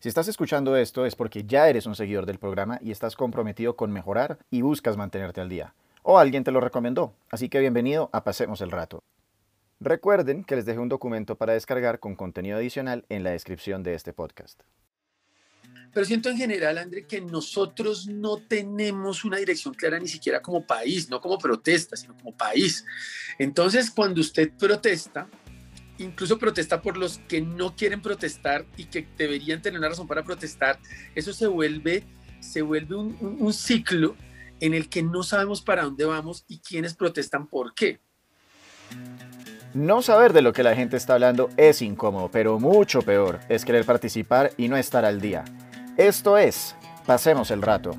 Si estás escuchando esto es porque ya eres un seguidor del programa y estás comprometido con mejorar y buscas mantenerte al día. O alguien te lo recomendó, así que bienvenido a Pasemos el Rato. Recuerden que les dejé un documento para descargar con contenido adicional en la descripción de este podcast. Pero siento en general, André, que nosotros no tenemos una dirección clara ni siquiera como país, no como protesta, sino como país. Entonces, cuando usted protesta, incluso protesta por los que no quieren protestar y que deberían tener una razón para protestar, eso se vuelve, se vuelve un, un ciclo en el que no sabemos para dónde vamos y quiénes protestan por qué. No saber de lo que la gente está hablando es incómodo, pero mucho peor es querer participar y no estar al día. Esto es Pasemos el Rato,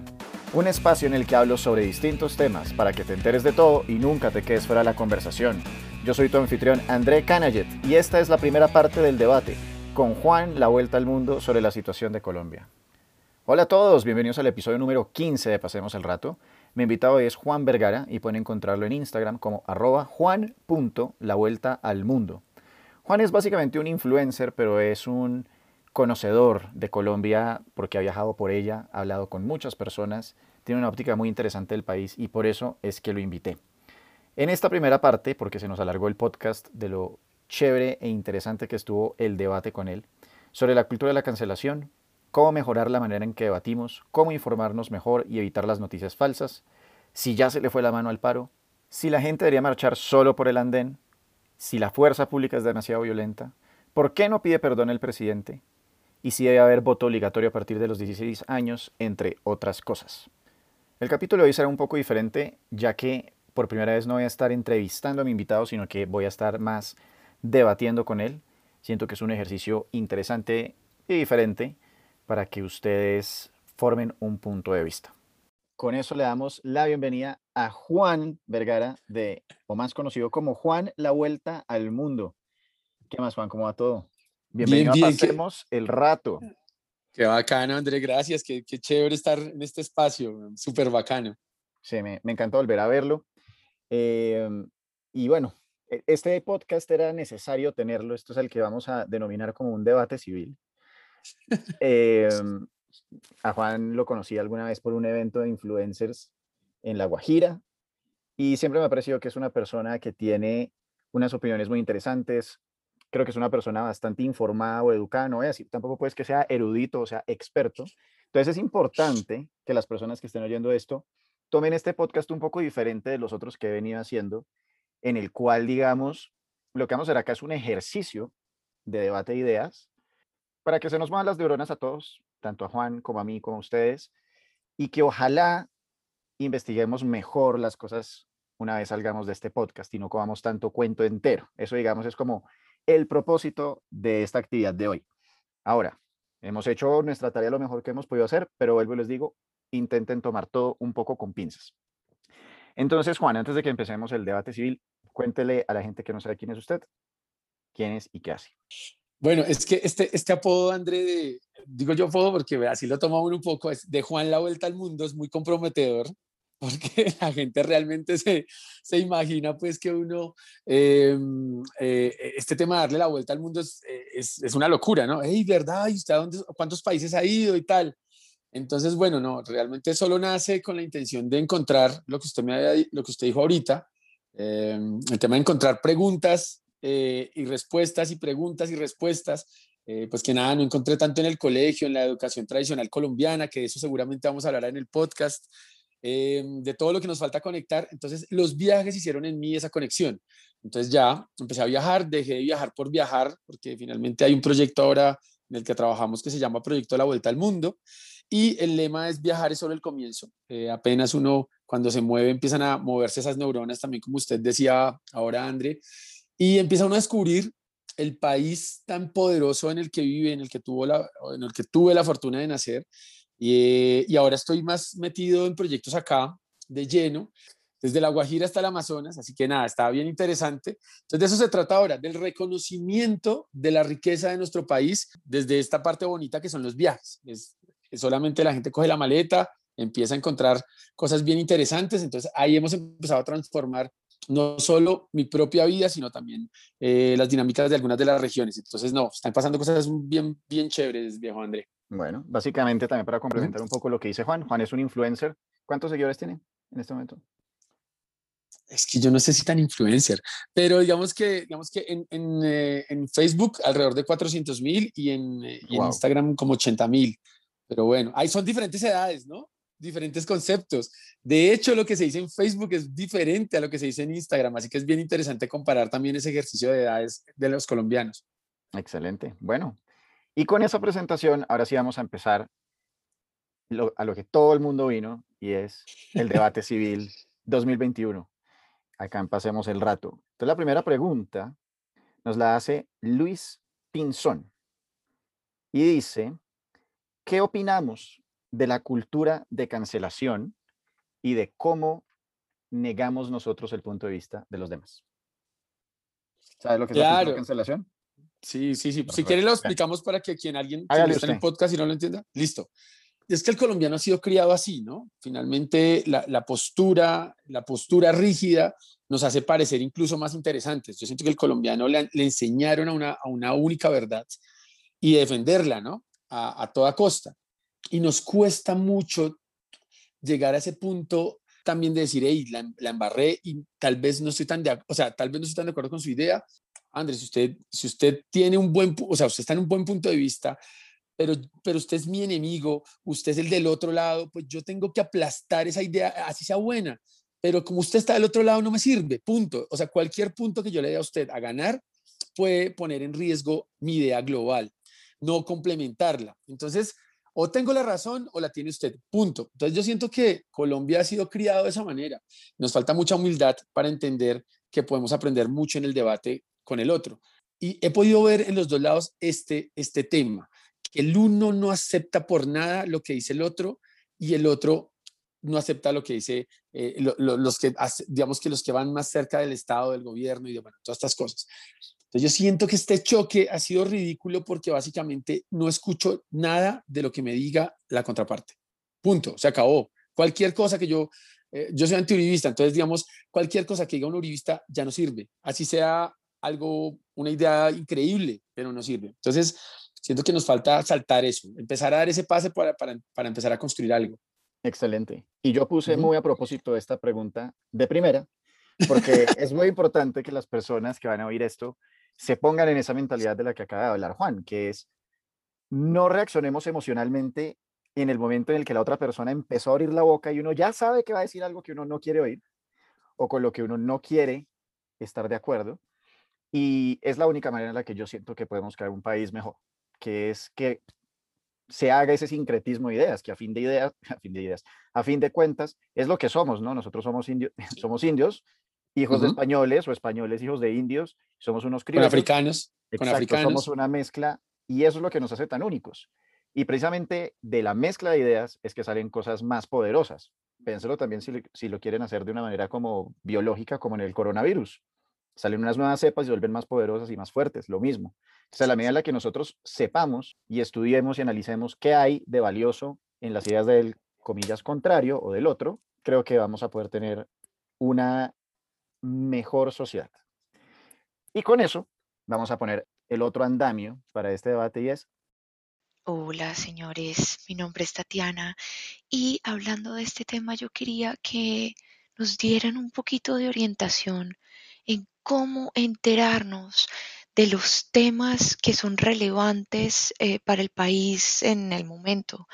un espacio en el que hablo sobre distintos temas para que te enteres de todo y nunca te quedes fuera de la conversación. Yo soy tu anfitrión André Canayet y esta es la primera parte del debate con Juan La Vuelta al Mundo sobre la situación de Colombia. Hola a todos, bienvenidos al episodio número 15 de Pasemos el Rato. Mi invitado hoy es Juan Vergara y pueden encontrarlo en Instagram como arroba juan.lavueltaalmundo. Juan es básicamente un influencer, pero es un conocedor de Colombia porque ha viajado por ella, ha hablado con muchas personas, tiene una óptica muy interesante del país y por eso es que lo invité. En esta primera parte, porque se nos alargó el podcast de lo chévere e interesante que estuvo el debate con él, sobre la cultura de la cancelación, cómo mejorar la manera en que debatimos, cómo informarnos mejor y evitar las noticias falsas, si ya se le fue la mano al paro, si la gente debería marchar solo por el andén, si la fuerza pública es demasiado violenta, por qué no pide perdón el presidente, y si debe haber voto obligatorio a partir de los 16 años, entre otras cosas. El capítulo de hoy será un poco diferente, ya que por primera vez no voy a estar entrevistando a mi invitado, sino que voy a estar más debatiendo con él. Siento que es un ejercicio interesante y diferente para que ustedes formen un punto de vista. Con eso le damos la bienvenida a Juan Vergara, de, o más conocido como Juan La Vuelta al Mundo. ¿Qué más, Juan? ¿Cómo va todo? Bienvenido a Pasemos el Rato. Qué bacano, André, gracias. Qué, qué chévere estar en este espacio, súper bacano. Sí, me, me, encantó volver a verlo. Eh, y bueno, e, este podcast era necesario tenerlo. Esto es el que vamos a denominar como un debate civil. Eh, a Juan lo conocí alguna vez por un evento de influencers en La Guajira y siempre me ha parecido que es una persona que tiene unas opiniones muy interesantes, creo que es una persona bastante informada o educada, no es así, tampoco puedes que sea erudito o sea experto. Entonces es importante que las personas que estén oyendo esto tomen este podcast un poco diferente de los otros que he venido haciendo, en el cual, digamos, lo que vamos a hacer acá es un ejercicio de debate de ideas para que se nos muevan las neuronas a todos, tanto a Juan como a mí, como a ustedes, y que ojalá investiguemos mejor las cosas una vez salgamos de este podcast y no comamos tanto cuento entero. Eso, digamos, es como el propósito de esta actividad de hoy. Ahora, hemos hecho nuestra tarea lo mejor que hemos podido hacer, pero vuelvo y les digo, intenten tomar todo un poco con pinzas. Entonces, Juan, antes de que empecemos el debate civil, cuéntele a la gente que no sabe quién es usted, quién es y qué hace. Bueno, es que este, este apodo, André, de, digo yo apodo porque así lo tomamos un poco, es de Juan la Vuelta al Mundo, es muy comprometedor, porque la gente realmente se, se imagina pues que uno, eh, eh, este tema de darle la vuelta al mundo es, eh, es, una locura, ¿no? ¡Ey, verdad! ¿Y usted a dónde, cuántos países ha ido y tal? Entonces, bueno, no, realmente solo nace con la intención de encontrar lo que usted, me había, lo que usted dijo ahorita, el tema de encontrar preguntas y respuestas y preguntas y respuestas pues que nada, no encontré tanto en el colegio, en la educación tradicional colombiana, que de eso seguramente vamos a hablar en el podcast, eh, de todo lo que nos falta conectar. Entonces, los viajes hicieron en mí esa conexión. Entonces ya empecé a viajar, dejé de viajar por viajar, porque finalmente hay un proyecto ahora en el que trabajamos que se llama Proyecto la Vuelta al Mundo. Y el lema es viajar es solo el comienzo. Eh, apenas uno, cuando se mueve, empiezan a moverse esas neuronas, también como usted decía ahora, André, y empieza uno a descubrir el país tan poderoso en el que vive, en el que, tuvo la, en el que tuve la fortuna de nacer, y, ahora estoy más metido en proyectos acá de lleno, desde La Guajira hasta el Amazonas, así que nada, está bien interesante. Entonces de eso se trata ahora, del reconocimiento de la riqueza de nuestro país desde esta parte bonita que son los viajes. Es, solamente la gente coge la maleta, empieza a encontrar cosas bien interesantes, entonces ahí hemos empezado a transformar no solo mi propia vida, sino también eh, las dinámicas de algunas de las regiones. Entonces, no, están pasando cosas bien, bien chéveres, viejo André. Bueno, básicamente también para complementar un poco lo que dice Juan, Juan es un influencer. ¿Cuántos seguidores tiene en este momento? Es que yo no sé si tan influencer, pero digamos que, digamos que en, en, eh, Facebook alrededor de 400 mil y, en, eh, y en Instagram como 80 mil. Pero bueno, ahí son diferentes edades, ¿no? diferentes conceptos. De hecho, lo que se dice en Facebook es diferente a lo que se dice en Instagram, así que es bien interesante comparar también ese ejercicio de edades de los colombianos. Excelente. Bueno, y con esa presentación, ahora sí vamos a empezar a lo que todo el mundo vino y es el debate civil 2021. Acá Pasemos el Rato. Entonces, la primera pregunta nos la hace Luis Pinzón y dice, ¿qué opinamos de la cultura de cancelación y de cómo negamos nosotros el punto de vista de los demás. ¿Sabes lo que es la cultura de cancelación? Sí, sí, sí. Si quiere lo explicamos para que quien alguien que está en el podcast y no lo entienda, listo. Es que el colombiano ha sido criado así, ¿no? Finalmente la, la postura, la postura rígida nos hace parecer incluso más interesantes. Yo siento que el colombiano le, le enseñaron a una, a una, única verdad y defenderla, ¿no? A, toda costa y nos cuesta mucho llegar a ese punto también de decir, hey, la, la, embarré y tal vez no estoy tan de, o sea, tal vez no estoy tan de acuerdo con su idea. Andrés, si usted, si usted tiene un buen, o sea, usted está en un buen punto de vista, pero, pero usted es mi enemigo, usted es el del otro lado, pues yo tengo que aplastar esa idea, así sea buena, pero como usted está del otro lado no me sirve, punto. O sea, cualquier punto que yo le dé a usted a ganar puede poner en riesgo mi idea global, no complementarla. Entonces, o tengo la razón o la tiene usted, punto. Entonces yo siento que Colombia ha sido criado de esa manera. Nos falta mucha humildad para entender que podemos aprender mucho en el debate con el otro. Y he podido ver en los dos lados este, este tema, que el uno no acepta por nada lo que dice el otro y el otro no acepta lo que dice eh, los que, digamos que los que van más cerca del Estado, del gobierno y de todas estas cosas. Entonces yo siento que este choque ha sido ridículo porque básicamente no escucho nada de lo que me diga la contraparte. Punto, se acabó. Cualquier cosa que yo, eh, yo soy antiuribista, entonces digamos, cualquier cosa que diga un uribista ya no sirve. Así sea algo, una idea increíble, pero no sirve. Entonces, siento que nos falta saltar eso, empezar a dar ese pase para, para, para empezar a construir algo. Excelente. Y yo puse muy a propósito esta pregunta de primera, porque es muy importante que las personas que van a oír esto se pongan en esa mentalidad de la que acaba de hablar Juan, que es no reaccionemos emocionalmente en el momento en el que la otra persona empezó a abrir la boca y uno ya sabe que va a decir algo que uno no quiere oír o con lo que uno no quiere estar de acuerdo. Y es la única manera en la que yo siento que podemos crear un país mejor, que es que se haga ese sincretismo de ideas, que a fin de ideas, a fin de ideas, a fin de cuentas, es lo que somos, ¿no? Nosotros somos, indios somos indios hijos de españoles o españoles hijos de indios, somos unos criollos. Con africanos. con africanos. somos una mezcla y eso es lo que nos hace tan únicos. Y precisamente de la mezcla de ideas es que salen cosas más poderosas. Pénselo también si, si lo quieren hacer de una manera como biológica, como en el coronavirus. Salen unas nuevas cepas y vuelven más poderosas y más fuertes, lo mismo. O sea, a la medida en la que nosotros sepamos y estudiemos y analicemos qué hay de valioso en las ideas del, comillas, contrario o del otro, creo que vamos a poder tener una mejor sociedad. Y con eso vamos a poner el otro andamio para este debate y es... Hola señores, mi nombre es Tatiana y hablando de este tema yo quería que nos dieran un poquito de orientación en cómo enterarnos de los temas que son relevantes eh, para el país en el momento.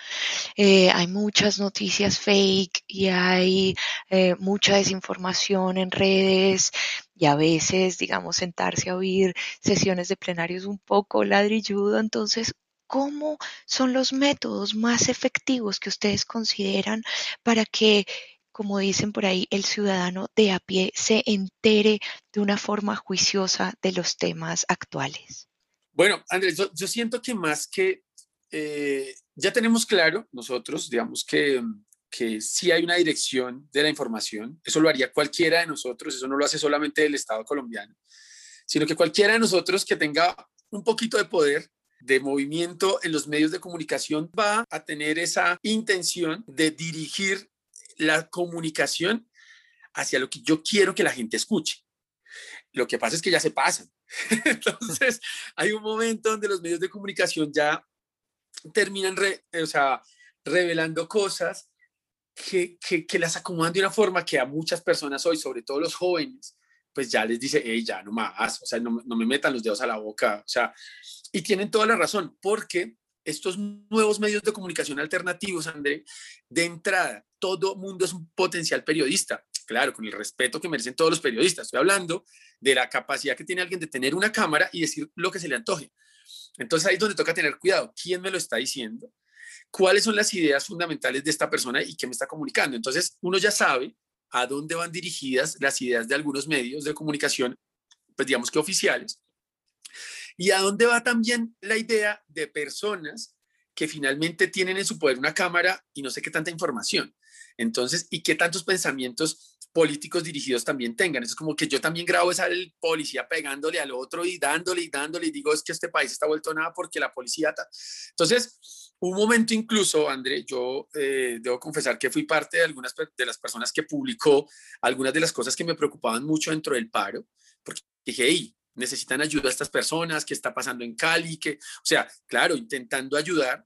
Eh, hay muchas noticias fake y hay eh, mucha desinformación en redes y a veces, digamos, sentarse a oír sesiones de plenarios un poco ladrilludo. Entonces, ¿cómo son los métodos más efectivos que ustedes consideran para que como dicen por ahí, el ciudadano de a pie se entere de una forma juiciosa de los temas actuales? Bueno, Andrés, yo, siento que más que eh, ya tenemos claro nosotros, digamos que, que sí hay una dirección de la información, eso lo haría cualquiera de nosotros, eso no lo hace solamente el Estado colombiano, sino que cualquiera de nosotros que tenga un poquito de poder de movimiento en los medios de comunicación va a tener esa intención de dirigir la comunicación hacia lo que yo quiero que la gente escuche. Lo que pasa es que ya se pasan. Entonces, hay un momento donde los medios de comunicación ya terminan o sea, revelando cosas que, que, las acomodan de una forma que a muchas personas hoy, sobre todo los jóvenes, pues ya les dice, hey, ya no más, o sea, no, no me metan los dedos a la boca, o sea, y tienen toda la razón, porque estos nuevos medios de comunicación alternativos, André, de entrada, todo mundo es un potencial periodista. Claro, con el respeto que merecen todos los periodistas. Estoy hablando de la capacidad que tiene alguien de tener una cámara y decir lo que se le antoje. Entonces ahí es donde toca tener cuidado. ¿Quién me lo está diciendo? ¿Cuáles son las ideas fundamentales de esta persona y qué me está comunicando? Entonces uno ya sabe a dónde van dirigidas las ideas de algunos medios de comunicación, pues digamos que oficiales, y a dónde va también la idea de personas que finalmente tienen en su poder una cámara y no sé qué tanta información. Entonces, y qué tantos pensamientos políticos dirigidos también tengan. es como que yo también grabo esa el policía pegándole al otro y dándole y dándole y digo, es que este país está vuelto nada porque la policía... Entonces, un momento incluso, André, yo eh, debo confesar que fui parte de algunas de las personas que publicó algunas de las cosas que me preocupaban mucho dentro del paro, porque dije, hey, necesitan ayuda a estas personas, qué está pasando en Cali, que, o sea, claro, intentando ayudar.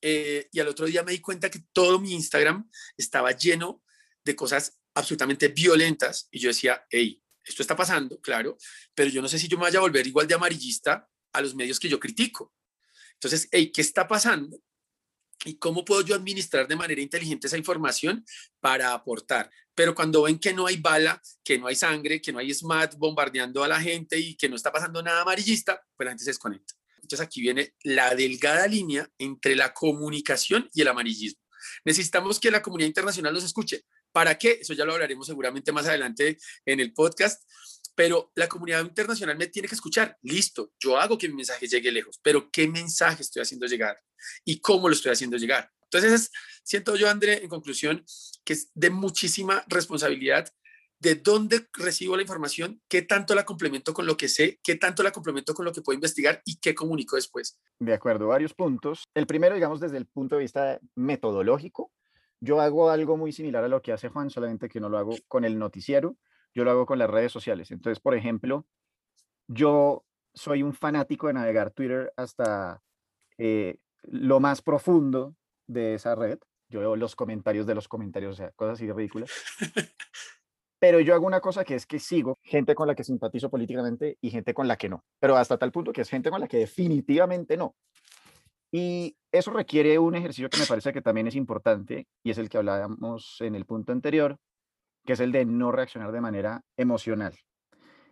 Eh, y al otro día me di cuenta que todo mi Instagram estaba lleno de cosas absolutamente violentas y yo decía, hey, esto está pasando, claro, pero yo no sé si yo me vaya a volver igual de amarillista a los medios que yo critico. Entonces, hey, ¿qué está pasando? ¿Y cómo puedo yo administrar de manera inteligente esa información para aportar? Pero cuando ven que no hay bala, que no hay sangre, que no hay SMAT bombardeando a la gente y que no está pasando nada amarillista, pues la gente se desconecta. Entonces aquí viene la delgada línea entre la comunicación y el amarillismo. Necesitamos que la comunidad internacional nos escuche. ¿Para qué? Eso ya lo hablaremos seguramente más adelante en el podcast pero la comunidad internacional me tiene que escuchar. Listo, yo hago que mi mensaje llegue lejos, pero ¿qué mensaje estoy haciendo llegar? ¿Y cómo lo estoy haciendo llegar? Entonces, siento yo, André, en conclusión, que es de muchísima responsabilidad de dónde recibo la información, qué tanto la complemento con lo que sé, qué tanto la complemento con lo que puedo investigar y qué comunico después. De acuerdo, varios puntos. El primero, digamos, desde el punto de vista metodológico, yo hago algo muy similar a lo que hace Juan, solamente que no lo hago con el noticiero yo lo hago con las redes sociales. Entonces, por ejemplo, yo soy un fanático de navegar Twitter hasta eh, lo más profundo de esa red. Yo veo los comentarios de los comentarios, o sea, cosas así de ridículas. Pero yo hago una cosa que es que sigo gente con la que simpatizo políticamente y gente con la que no. Pero hasta tal punto que es gente con la que definitivamente no. Y eso requiere un ejercicio que me parece que también es importante y es el que hablábamos en el punto anterior, que es el de no reaccionar de manera emocional.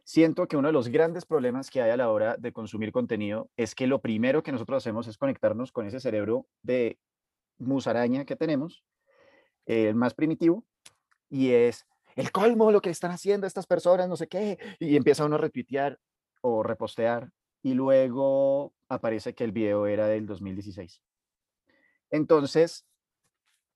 Siento que uno de los grandes problemas que hay a la hora de consumir contenido es que lo primero que nosotros hacemos es conectarnos con ese cerebro de musaraña que tenemos, el más primitivo, y es el colmo lo que están haciendo estas personas, no sé qué, y empieza uno a retuitear o repostear, y luego aparece que el video era del 2016. Entonces,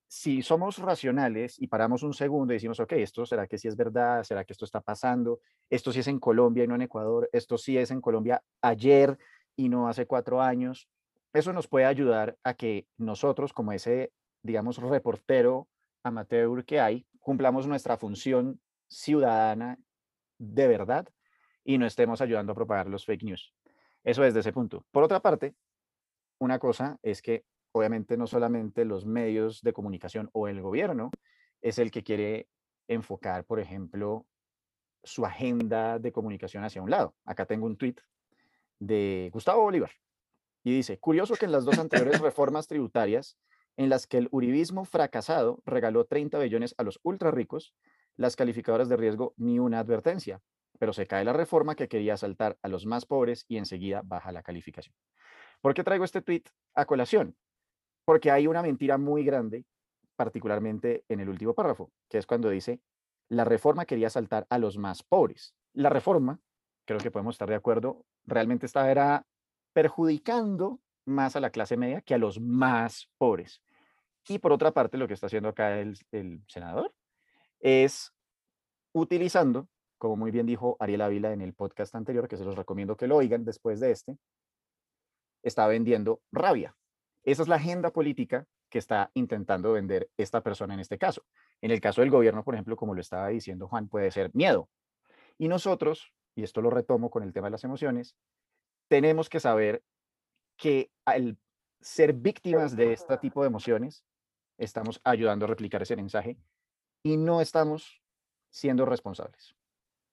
si somos racionales y paramos un segundo y decimos, ok, esto será que sí es verdad, será que esto está pasando, esto sí es en Colombia y no en Ecuador, esto sí es en Colombia ayer y no hace cuatro años, eso nos puede ayudar a que nosotros, como ese, digamos, reportero amateur que hay, cumplamos nuestra función ciudadana de verdad y no estemos ayudando a propagar los fake news. Eso es de ese punto. Por otra parte, una cosa es que obviamente no solamente los medios de comunicación o el gobierno es el que quiere enfocar, por ejemplo, su agenda de comunicación hacia un lado. Acá tengo un tweet de Gustavo Bolívar y dice, curioso que en las dos anteriores reformas tributarias en las que el uribismo fracasado regaló 30 billones a los ultra ricos, las calificadoras de riesgo ni una advertencia, pero se cae la reforma que quería asaltar a los más pobres y enseguida baja la calificación. ¿Por qué traigo este tweet a colación? Porque hay una mentira muy grande, particularmente en el último párrafo, que es cuando dice, la reforma quería saltar a los más pobres. La reforma, creo que podemos estar de acuerdo, realmente estaba perjudicando más a la clase media que a los más pobres. Y por otra parte, lo que está haciendo acá el, el senador es utilizando, como muy bien dijo Ariel Ávila en el podcast anterior, que se los recomiendo que lo oigan después de este, está vendiendo rabia. Esa es la agenda política que está intentando vender esta persona en este caso. En el caso del gobierno, por ejemplo, como lo estaba diciendo Juan, puede ser miedo. Y nosotros, y esto lo retomo con el tema de las emociones, tenemos que saber que el ser víctimas de este tipo de emociones, estamos ayudando a replicar ese mensaje y no estamos siendo responsables.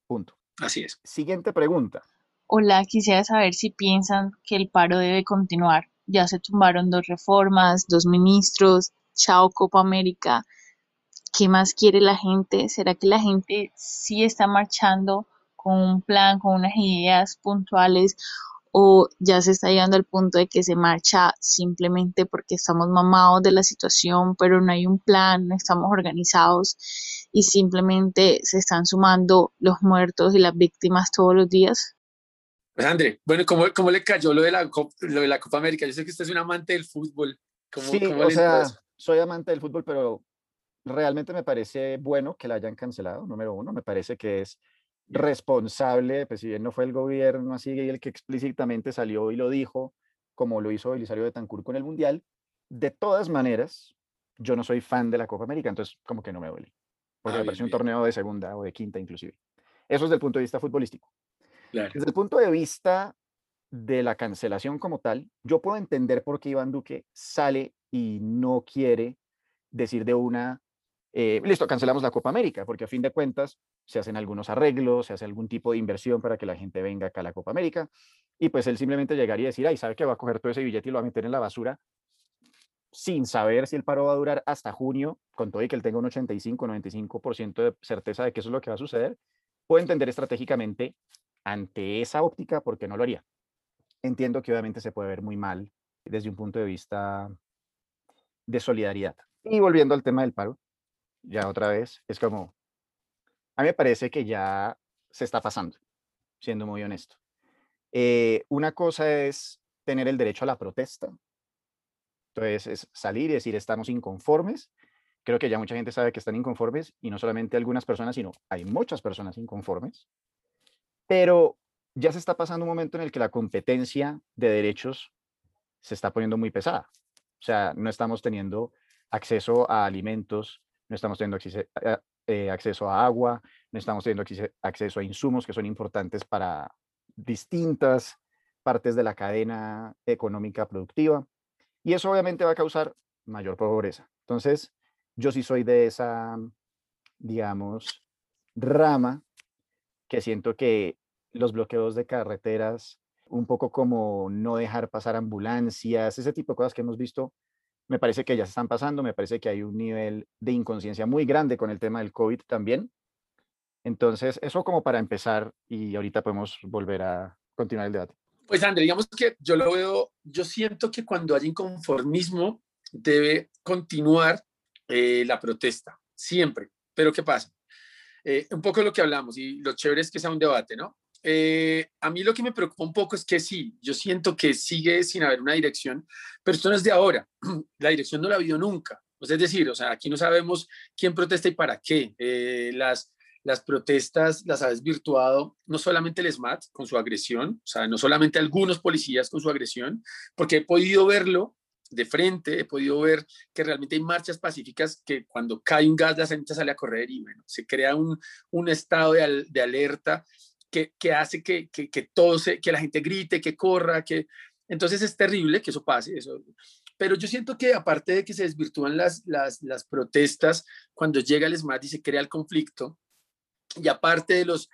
Punto. Así es. Siguiente pregunta. Hola, quisiera saber si piensan que el paro debe continuar. Ya se tumbaron dos reformas, dos ministros, chao Copa América. ¿Qué más quiere la gente? ¿Será que la gente sí está marchando con un plan, con unas ideas puntuales o ya se está llegando al punto de que se marcha simplemente porque estamos mamados de la situación, pero no hay un plan, no estamos organizados y simplemente se están sumando los muertos y las víctimas todos los días? Pues André, bueno, ¿cómo, cómo le cayó lo de, la Copa, lo de la Copa América? Yo sé que usted es un amante del fútbol. ¿Cómo, sí, o sea, soy amante del fútbol, pero realmente me parece bueno que la hayan cancelado, número uno. Me parece que es responsable, pues si bien no fue el gobierno así el que explícitamente salió y lo dijo, como lo hizo Belisario de Tancur con el Mundial, de todas maneras, yo no soy fan de la Copa América, entonces como que no me duele, porque ah, me parece un torneo de segunda o de quinta inclusive. Eso es desde el punto de vista futbolístico. Desde el punto de vista de la cancelación como tal, yo puedo entender por qué Iván Duque sale y no quiere decir de una, eh, listo, cancelamos la Copa América, porque a fin de cuentas se hacen algunos arreglos, se hace algún tipo de inversión para que la gente venga acá a la Copa América, y pues él simplemente llegaría a decir, ay, sabe que va a coger todo ese billete y lo va a meter en la basura, sin saber si el paro va a durar hasta junio, con todo y que él tenga un 85, 95% de certeza de que eso es lo que va a suceder, puedo entender estratégicamente ante esa óptica por qué no lo haría. Entiendo que obviamente se puede ver muy mal desde un punto de vista de solidaridad. Y volviendo al tema del paro, ya otra vez, es como, a mí me parece que ya se está pasando, siendo muy honesto. Eh, una cosa es tener el derecho a la protesta. Entonces, es salir y decir, estamos inconformes. Creo que ya mucha gente sabe que están inconformes y no solamente algunas personas, sino hay muchas personas inconformes. Pero ya se está pasando un momento en el que la competencia de derechos se está poniendo muy pesada. O sea, no estamos teniendo acceso a alimentos, no estamos teniendo eh, acceso a agua, no estamos teniendo acceso a insumos que son importantes para distintas partes de la cadena económica productiva. Y eso obviamente va a causar mayor pobreza. Entonces, yo sí soy de esa, digamos, rama que siento que los bloqueos de carreteras, un poco como no dejar pasar ambulancias, ese tipo de cosas que hemos visto me parece que ya se están pasando, me parece que hay un nivel de inconsciencia muy grande con el tema del COVID también. Entonces, eso como para empezar y ahorita podemos volver a continuar el debate. Pues André, digamos que yo lo veo, yo siento que cuando hay inconformismo debe continuar eh, la protesta, siempre. Pero ¿qué pasa? Eh, un poco lo que hablamos y lo chévere es que sea un debate, ¿no? Eh, a mí lo que me preocupa un poco es que sí, yo siento que sigue sin haber una dirección, pero esto no es de ahora, la dirección no la habido nunca. es decir, aquí no sabemos quién protesta y para qué. Eh, las, las protestas las ha desvirtuado no solamente el SMAT con su agresión, o sea, no solamente algunos policías con su agresión, porque he podido verlo de frente, he podido ver que realmente hay marchas pacíficas que cuando cae un gas la gente sale a correr y bueno, se crea un, un estado de, de alerta que, hace que, que, que, que la gente grite, que corra, que... Entonces es terrible que eso pase. Eso. Pero yo siento que aparte de que se desvirtúan las, las, las protestas, cuando llega el SMAT y se crea el conflicto, y aparte de los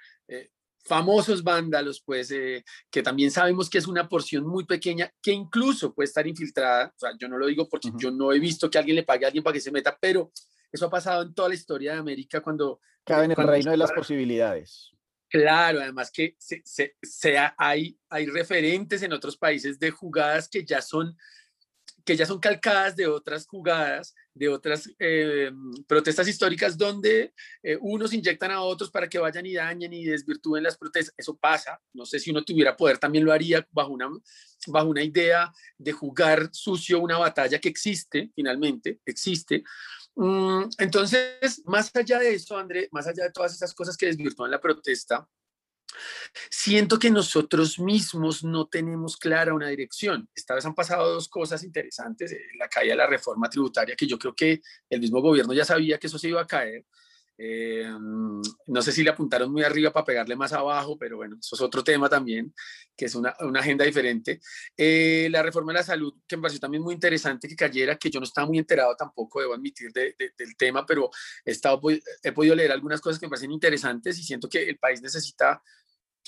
famosos vándalos, pues eh, que también sabemos que es una porción muy pequeña, que incluso puede estar infiltrada, o sea, yo no lo digo porque yo no he visto que alguien le pague a alguien para que se meta, pero eso ha pasado en toda la historia de América cuando... Cabe en el reino de las posibilidades. Claro, además que se, se, hay, hay referentes en otros países de jugadas que ya son, que ya son calcadas de otras jugadas, de otras eh, protestas históricas donde eh, unos inyectan a otros para que vayan y dañen y desvirtúen las protestas. Eso pasa. No sé si uno tuviera poder también lo haría bajo una, bajo una idea de jugar sucio una batalla que existe, finalmente, existe. Mm, entonces, más allá de eso, André, más allá de todas esas cosas que desvirtúan la protesta, siento que nosotros mismos no tenemos clara una dirección. Esta vez han pasado dos cosas interesantes. Eh, la caída de la reforma tributaria, que yo creo que el mismo gobierno ya sabía que eso se iba a caer. Eh, no sé si le apuntaron muy arriba para pegarle más abajo, pero bueno, eso es otro tema también, que es una, una agenda diferente. Eh, la reforma de la salud, que me pareció también muy interesante que cayera, que yo no estaba muy enterado tampoco, debo admitir, de, del tema, pero he, estado, he podido leer algunas cosas que me parecen interesantes y siento que el país necesita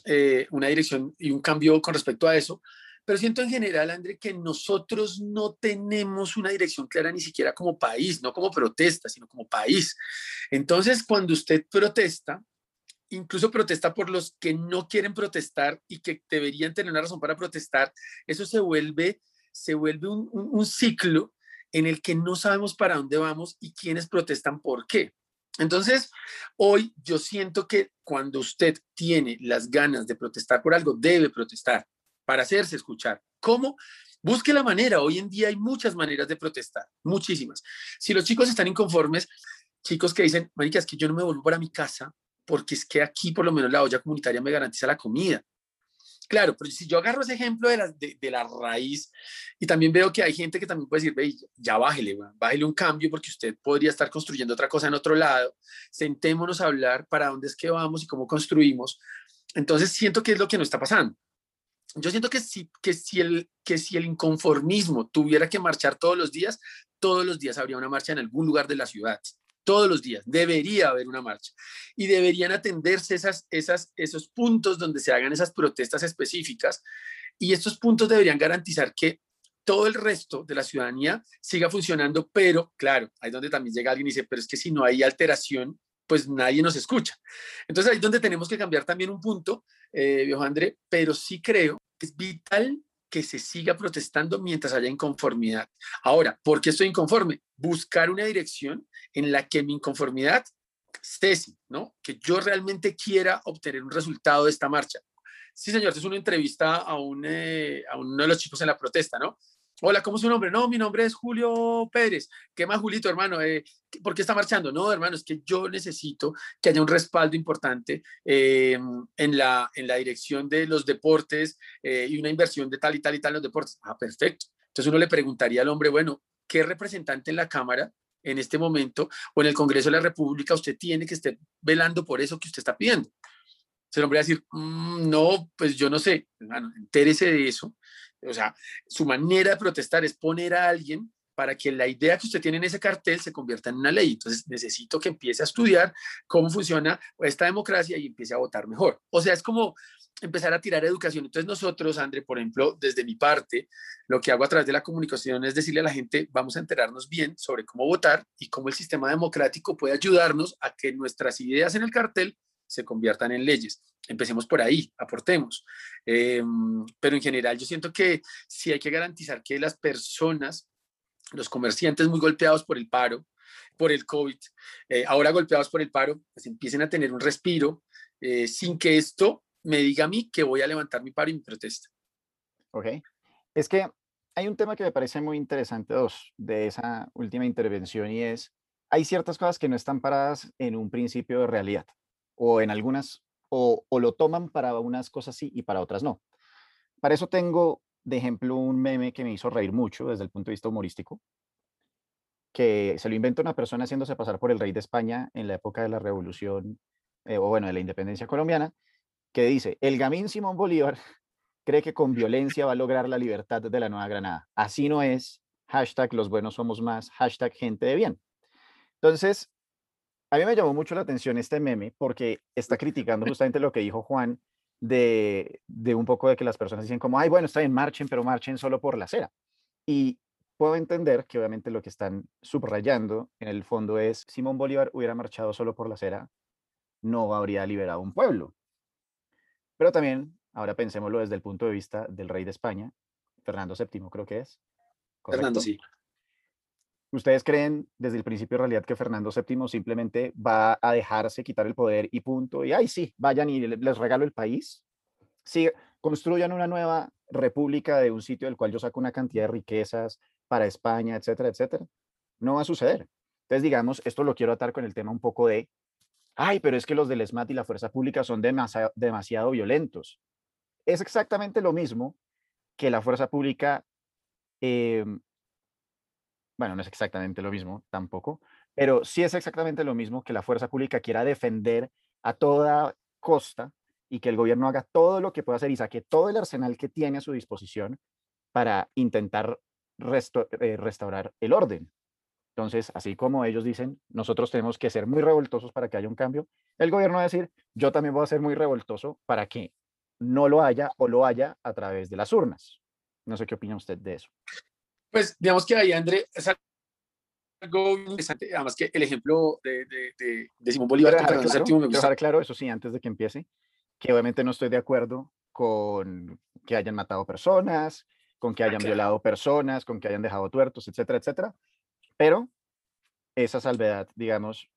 eh, una dirección y un cambio con respecto a eso. Pero siento en general, André, que nosotros no tenemos una dirección clara ni siquiera como país, no como protesta, sino como país. Entonces, cuando usted protesta, incluso protesta por los que no quieren protestar y que deberían tener una razón para protestar, eso se vuelve, se vuelve un, un ciclo en el que no sabemos para dónde vamos y quiénes protestan por qué. Entonces, hoy yo siento que cuando usted tiene las ganas de protestar por algo, debe protestar para hacerse escuchar. ¿Cómo? Busque la manera. Hoy en día hay muchas maneras de protestar, muchísimas. Si los chicos están inconformes, chicos que dicen, marica, es que yo no me vuelvo para mi casa porque es que aquí por lo menos la olla comunitaria me garantiza la comida. Claro, pero si yo agarro ese ejemplo de la, de, la raíz y también veo que hay gente que también puede decir, ve, ya bájele, bájele un cambio porque usted podría estar construyendo otra cosa en otro lado, sentémonos a hablar para dónde es que vamos y cómo construimos. Entonces siento que es lo que no está pasando yo siento que si, que, si el, que si el inconformismo tuviera que marchar todos los días, todos los días habría una marcha en algún lugar de la ciudad. Todos los días. Debería haber una marcha. Y deberían atenderse esas, esas, esos puntos donde se hagan esas protestas específicas. Y estos puntos deberían garantizar que todo el resto de la ciudadanía siga funcionando, pero claro, ahí donde también llega alguien y dice, pero es que si no hay alteración, pues nadie nos escucha. Entonces ahí es donde tenemos que cambiar también un punto, eh, André, pero sí creo que es vital que se siga protestando mientras haya inconformidad. Ahora, ¿por qué estoy inconforme? Buscar una dirección en la que mi inconformidad cese, ¿no? Que yo realmente quiera obtener un resultado de esta marcha. Sí, señor, es una entrevista a, un, eh, a uno de los chicos en la protesta, ¿no? Hola, ¿cómo es su nombre? No, mi nombre es Julio Pérez. ¿Qué más, Julito, hermano? Eh, ¿Por qué está marchando? No, hermano, es que yo necesito que haya un respaldo importante eh, en, la, en la dirección de los deportes eh, y una inversión de tal y tal y tal en los deportes. Ah, perfecto. Entonces uno le preguntaría al hombre, bueno, ¿qué representante en la Cámara en este momento o en el Congreso de la República usted tiene que estar velando por eso que usted está pidiendo? Entonces el hombre va a decir, mm, no, pues yo no sé, hermano, entérese de eso o sea, su manera de protestar es poner a alguien para que la idea que usted tiene en ese cartel se convierta en una ley. Entonces necesito que empiece a estudiar cómo funciona esta democracia y empiece a votar mejor. O sea, es como empezar a tirar educación. Entonces nosotros, André, por ejemplo, desde mi parte, lo que hago a través de la comunicación es decirle a la gente, vamos a enterarnos bien sobre cómo votar y cómo el sistema democrático puede ayudarnos a que nuestras ideas en el cartel se conviertan en leyes. Empecemos por ahí, aportemos. Em, pero en general yo siento que sí hay que garantizar que las personas, los comerciantes muy golpeados por el paro, por el COVID, eh, ahora golpeados por el paro, pues empiecen a tener un respiro eh, sin que esto me diga a mí que voy a levantar mi paro y mi protesta. Ok. Es que hay un tema que me parece muy interesante, dos, de esa última intervención y es, hay ciertas cosas que no están paradas en un principio de realidad o en algunas, o, lo toman para unas cosas sí y para otras no. Para eso tengo de ejemplo un meme que me hizo reír mucho desde el punto de vista humorístico, que se lo inventa una persona haciéndose pasar por el rey de España en la época de la revolución, eh, o bueno, de la independencia colombiana, que dice, el gamín Simón Bolívar cree que con violencia va a lograr la libertad de la Nueva Granada. Así no es, hashtag los buenos somos más, hashtag gente de bien. Entonces, a mí me llamó mucho la atención este meme porque está criticando justamente lo que dijo Juan de, un poco de que las personas dicen como, ay, bueno, está bien, marchen, pero marchen solo por la acera. Y puedo entender que obviamente lo que están subrayando en el fondo es, Simón Bolívar hubiera marchado solo por la acera, no habría liberado un pueblo. Pero también, ahora pensémoslo desde el punto de vista del rey de España, Fernando VII creo que es. Fernando, sí. ¿Ustedes creen desde el principio de realidad que Fernando VII simplemente va a dejarse quitar el poder y punto? Y ay, sí, vayan y les regalo el país. Sí, construyan una nueva república de un sitio del cual yo saco una cantidad de riquezas para España, etcétera, etcétera. No va a suceder. Entonces, digamos, esto lo quiero atar con el tema un poco de, ay, pero es que los del ESMAD y la fuerza pública son demasiado, violentos. Es exactamente lo mismo que la fuerza pública eh, bueno, no es exactamente lo mismo tampoco, pero sí es exactamente lo mismo que la fuerza pública quiera defender a toda costa y que el gobierno haga todo lo que pueda hacer y saque todo el arsenal que tiene a su disposición para intentar eh, restaurar el orden. Entonces, así como ellos dicen, nosotros tenemos que ser muy revoltosos para que haya un cambio, el gobierno va a decir, yo también voy a ser muy revoltoso para que no lo haya o lo haya a través de las urnas. No sé qué opina usted de eso. Pues digamos que ahí, André, es algo interesante, además que el ejemplo de, de, de, Simón Bolívar dejar claro, me dejar claro, eso sí, antes de que empiece, que obviamente no estoy de acuerdo con que hayan matado personas, con que ah, hayan violado personas, con que hayan dejado tuertos, etcétera, etcétera. Pero esa salvedad, digamos,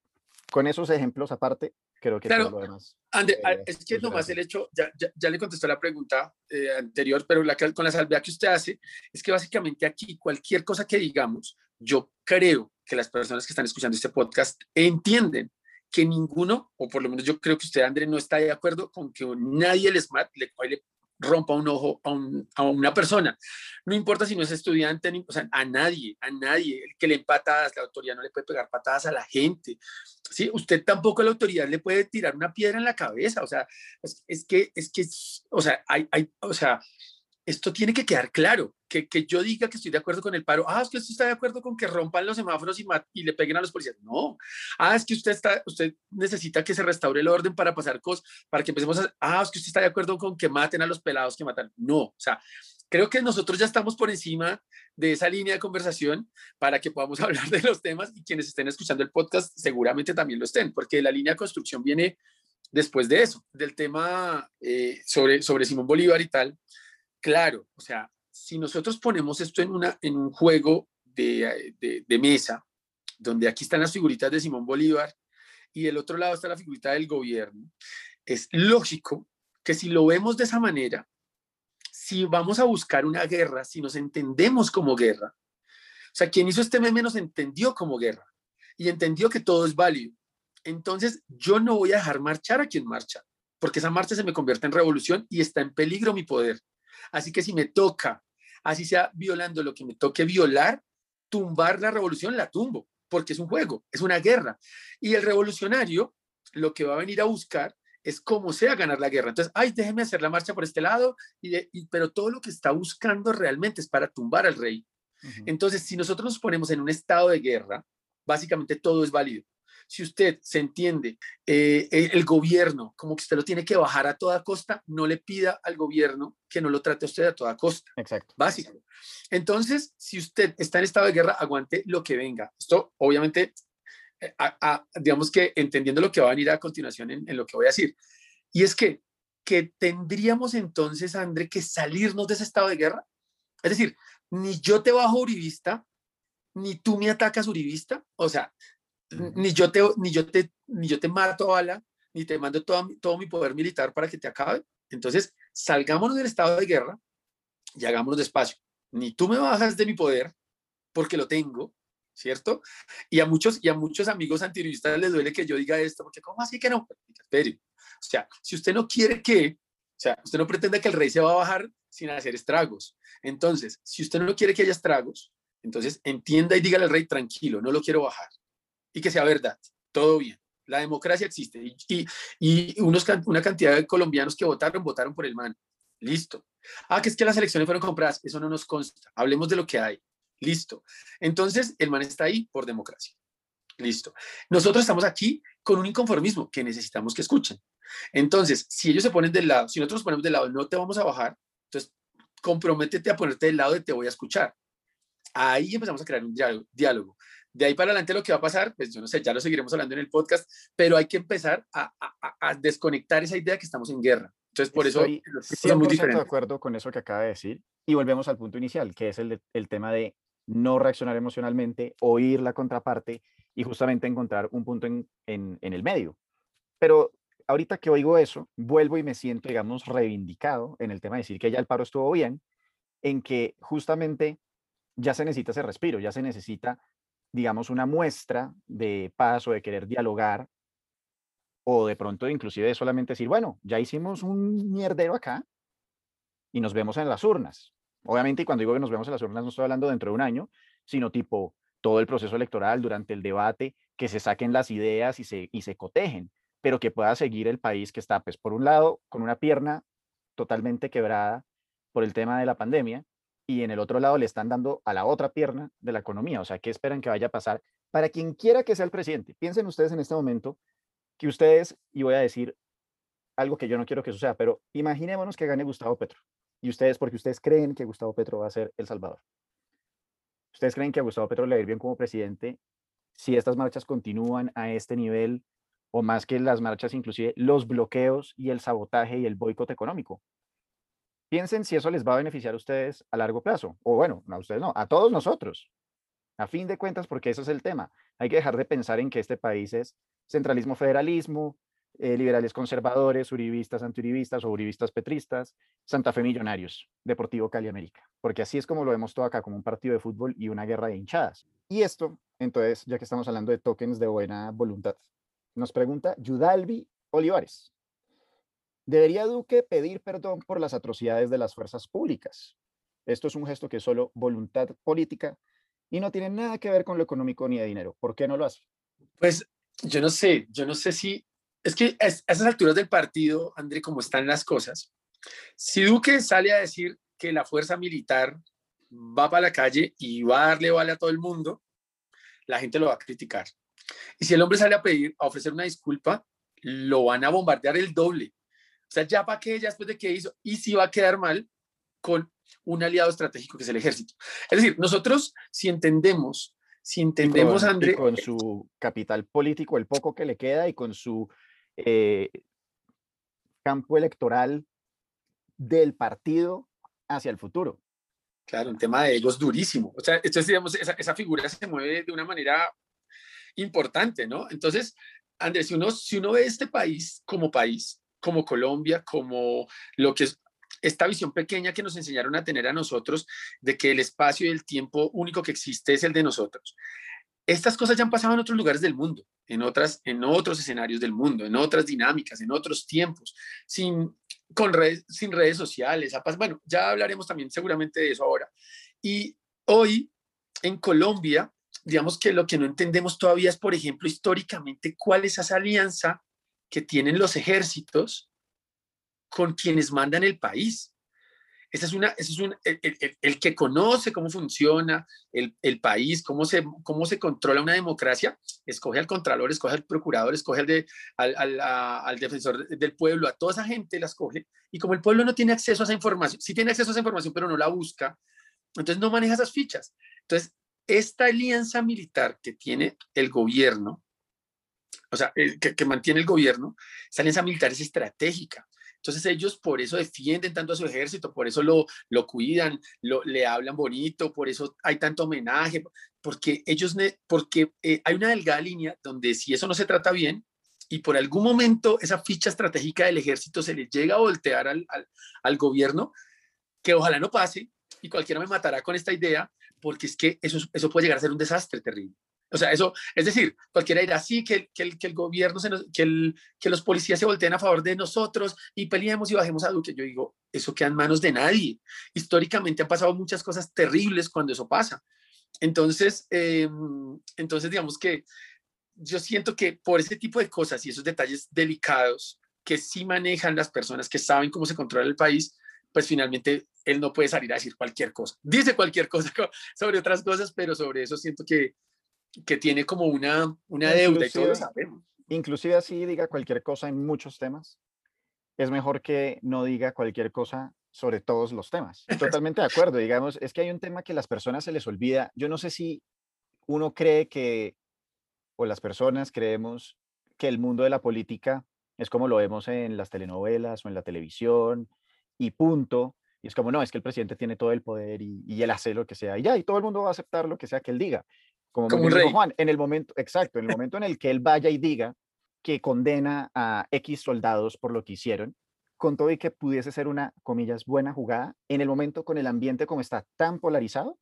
con esos ejemplos aparte, creo que claro, todo lo demás. Ande, es que nomás el hecho, ya, ya, le contestó la pregunta eh, anterior, pero la, con la salvedad que usted hace, es que básicamente aquí cualquier cosa que digamos, yo creo que las personas que están escuchando este podcast entienden que ninguno, o por lo menos yo creo que usted, André, no está de acuerdo con que nadie el SMAT le, le rompa un ojo a, una persona. No importa si no es estudiante, o sea, a nadie, a nadie. El que le patadas, la autoridad no le puede pegar patadas a la gente. ¿sí? Usted tampoco a la autoridad le puede tirar una piedra en la cabeza. O sea, es, es que, es que, o sea, hay, hay, o sea, esto tiene que quedar claro, que, que, yo diga que estoy de acuerdo con el paro, ah, es que usted está de acuerdo con que rompan los semáforos y, le peguen a los policías. No, ah, es que usted, está, usted necesita que se restaure el orden para pasar cosas, para que empecemos a, ah, es que usted está de acuerdo con que maten a los pelados que matan. No, o sea, creo que nosotros ya estamos por encima de esa línea de conversación para que podamos hablar de los temas y quienes estén escuchando el podcast seguramente también lo estén, porque la línea de construcción viene después de eso, del tema eh, sobre, sobre Simón Bolívar y tal claro, o sea, si nosotros ponemos esto en, una, en un juego de, de, mesa, donde aquí están las figuritas de Simón Bolívar y del otro lado está la figurita del gobierno, es lógico que si lo vemos de esa manera, si vamos a buscar una guerra, si nos entendemos como guerra, o sea, quien hizo este meme nos entendió como guerra y entendió que todo es válido. Entonces, yo no voy a dejar marchar a quien marcha, porque esa marcha se me convierte en revolución y está en peligro mi poder. Así que si me toca, así sea violando lo que me toque violar, tumbar la revolución, la tumbo, porque es un juego, es una guerra. Y el revolucionario lo que va a venir a buscar es cómo sea ganar la guerra. Entonces, ay, déjeme hacer la marcha por este lado, y, pero todo lo que está buscando realmente es para tumbar al rey. Entonces, si nosotros nos ponemos en un estado de guerra, básicamente todo es válido si usted se entiende eh, el gobierno como que usted lo tiene que bajar a toda costa, no le pida al gobierno que no lo trate a usted a toda costa. Exacto. Básico. Entonces, si usted está en estado de guerra, aguante lo que venga. Esto, obviamente, eh, digamos que entendiendo lo que va a venir a continuación en, en lo que voy a decir. Y es que, que tendríamos entonces, André, que salirnos de ese estado de guerra. Es decir, ni yo te bajo uribista, ni tú me atacas uribista. O sea, ni yo te, ni yo te, ni yo te mato a bala, ni te mando todo, todo mi poder militar para que te acabe. Entonces, salgámonos del estado de guerra y hagámonos despacio. Ni tú me bajas de mi poder, porque lo tengo, ¿cierto? Y a muchos, y a muchos amigos antijuristas les duele que yo diga esto, porque ¿cómo así que no? Espere. O sea, si usted no quiere que, o sea, usted no pretende que el rey se va a bajar sin hacer estragos. Entonces, si usted no quiere que haya estragos, entonces entienda y dígale al rey, tranquilo, no lo quiero bajar y que sea verdad. Todo bien. La democracia existe y, y, unos, una cantidad de colombianos que votaron, votaron por el man. Listo. Ah, que es que las elecciones fueron compradas. Eso no nos consta. Hablemos de lo que hay. Listo. Entonces, el man está ahí por democracia. Listo. Nosotros estamos aquí con un inconformismo que necesitamos que escuchen. Entonces, si ellos se ponen del lado, si nosotros nos ponemos del lado, no te vamos a bajar, entonces comprométete a ponerte del lado de te voy a escuchar. Ahí empezamos a crear un diálogo. De ahí para adelante lo que va a pasar, pues yo no sé, ya lo seguiremos hablando en el podcast, pero hay que empezar a, a, desconectar esa idea que estamos en guerra. Entonces, por eso estoy muy de acuerdo con eso que acaba de decir. Y volvemos al punto inicial, que es el, el tema de no reaccionar emocionalmente, oír la contraparte y justamente encontrar un punto en, en, en el medio. Pero ahorita que oigo eso, vuelvo y me siento, digamos, reivindicado en el tema de decir que ya el paro estuvo bien, en que justamente ya se necesita ese respiro, ya se necesita digamos, una muestra de paz o de querer dialogar, o de pronto inclusive solamente decir, bueno, ya hicimos un mierdero acá y nos vemos en las urnas. Obviamente, y cuando digo que nos vemos en las urnas, no estoy hablando dentro de un año, sino tipo todo el proceso electoral, durante el debate, que se saquen las ideas y se, y se cotejen, pero que pueda seguir el país que está, pues, por un lado, con una pierna totalmente quebrada por el tema de la pandemia, y en el otro lado le están dando a la otra pierna de la economía. O sea, ¿qué esperan que vaya a pasar para quien quiera que sea el presidente? Piensen ustedes en este momento que ustedes, y voy a decir algo que yo no quiero que suceda, pero imaginémonos que gane Gustavo Petro. Y ustedes, porque ustedes creen que Gustavo Petro va a ser El Salvador. ¿Ustedes creen que a Gustavo Petro le va a ir bien como presidente si estas marchas continúan a este nivel o más que las marchas, inclusive los bloqueos y el sabotaje y el boicot económico? Piensen si eso les va a beneficiar a ustedes a largo plazo. O bueno, a ustedes no, a todos nosotros. A fin de cuentas, porque eso es el tema. Hay que dejar de pensar en que este país es centralismo, federalismo, eh, liberales conservadores, uribistas, antiuribistas o uribistas petristas, Santa Fe Millonarios, Deportivo Cali América. Porque así es como lo vemos todo acá, como un partido de fútbol y una guerra de hinchadas. Y esto, entonces, ya que estamos hablando de tokens de buena voluntad, nos pregunta Yudalvi Olivares. ¿Debería Duque pedir perdón por las atrocidades de las fuerzas públicas? Esto es un gesto que es solo voluntad política y no tiene nada que ver con lo económico ni de dinero. ¿Por qué no lo hace? Pues yo no sé, yo no sé si... Es que a esas alturas del partido, André, como están las cosas, si Duque sale a decir que la fuerza militar va para la calle y va a darle vale a todo el mundo, la gente lo va a criticar. Y si el hombre sale a pedir, a ofrecer una disculpa, lo van a bombardear el doble. O sea, ya para qué, ya después de qué hizo, y si va a quedar mal con un aliado estratégico que es el ejército. Es decir, nosotros si entendemos, si entendemos, con, André... con su capital político, el poco que le queda, y con su eh, campo electoral del partido hacia el futuro. Claro, un tema de egos durísimo. O sea, entonces, digamos, esa, esa figura se mueve de una manera importante, ¿no? Entonces, Andrés, si uno, si uno ve este país como país, como Colombia, como lo que es esta visión pequeña que nos enseñaron a tener a nosotros de que el espacio y el tiempo único que existe es el de nosotros. Estas cosas ya han pasado en otros lugares del mundo, en, otras, en otros escenarios del mundo, en otras dinámicas, en otros tiempos, sin, con redes, sin redes sociales. Bueno, ya hablaremos también seguramente de eso ahora. Y hoy en Colombia, digamos que lo que no entendemos todavía es, por ejemplo, históricamente, cuál es esa alianza que tienen los ejércitos con quienes mandan el país. Ese es, una, ese es un, el, que conoce cómo funciona el, el, país, cómo se, cómo se controla una democracia, escoge al contralor, escoge al procurador, escoge al, de, al, al, defensor del pueblo, a toda esa gente la escoge. Y como el pueblo no tiene acceso a esa información, sí tiene acceso a esa información, pero no la busca, entonces no maneja esas fichas. Entonces, esta alianza militar que tiene el gobierno o sea, eh, que, que, mantiene el gobierno, esa alianza militar es estratégica. Entonces ellos por eso defienden tanto a su ejército, por eso lo, lo cuidan, lo, le hablan bonito, por eso hay tanto homenaje, porque ellos, porque eh, hay una delgada línea donde si eso no se trata bien y por algún momento esa ficha estratégica del ejército se le llega a voltear al, al, al gobierno, que ojalá no pase y cualquiera me matará con esta idea, porque es que eso, eso puede llegar a ser un desastre terrible. O sea, eso, es decir, cualquiera dirá, sí, que, que, que el gobierno, se que, el, que los policías se volteen a favor de nosotros y peleemos y bajemos a Duque. Yo digo, eso queda en manos de nadie. Históricamente han pasado muchas cosas terribles cuando eso pasa. Entonces, eh, entonces digamos que yo siento que por ese tipo de cosas y esos detalles delicados que sí manejan las personas que saben cómo se controla el país, pues finalmente él no puede salir a decir cualquier cosa. Dice cualquier cosa sobre otras cosas, pero sobre eso siento que, que tiene como una, una deuda y todos lo sabemos. Inclusive así diga cualquier cosa en muchos temas, es mejor que no diga cualquier cosa sobre todos los temas. Totalmente de acuerdo, digamos, es que hay un tema que a las personas se les olvida. Yo no sé si uno cree que, o las personas creemos que el mundo de la política es como lo vemos en las telenovelas o en la televisión y punto. Y es como, no, es que el presidente tiene todo el poder y, y él hace lo que sea y ya, y todo el mundo va a aceptar lo que sea que él diga. Como, como un rey. Juan, en el momento, exacto, en el momento en el que él vaya y diga que condena a X soldados por lo que hicieron, con todo y que pudiese ser una, comillas, buena jugada, en el momento con el ambiente como está tan polarizado,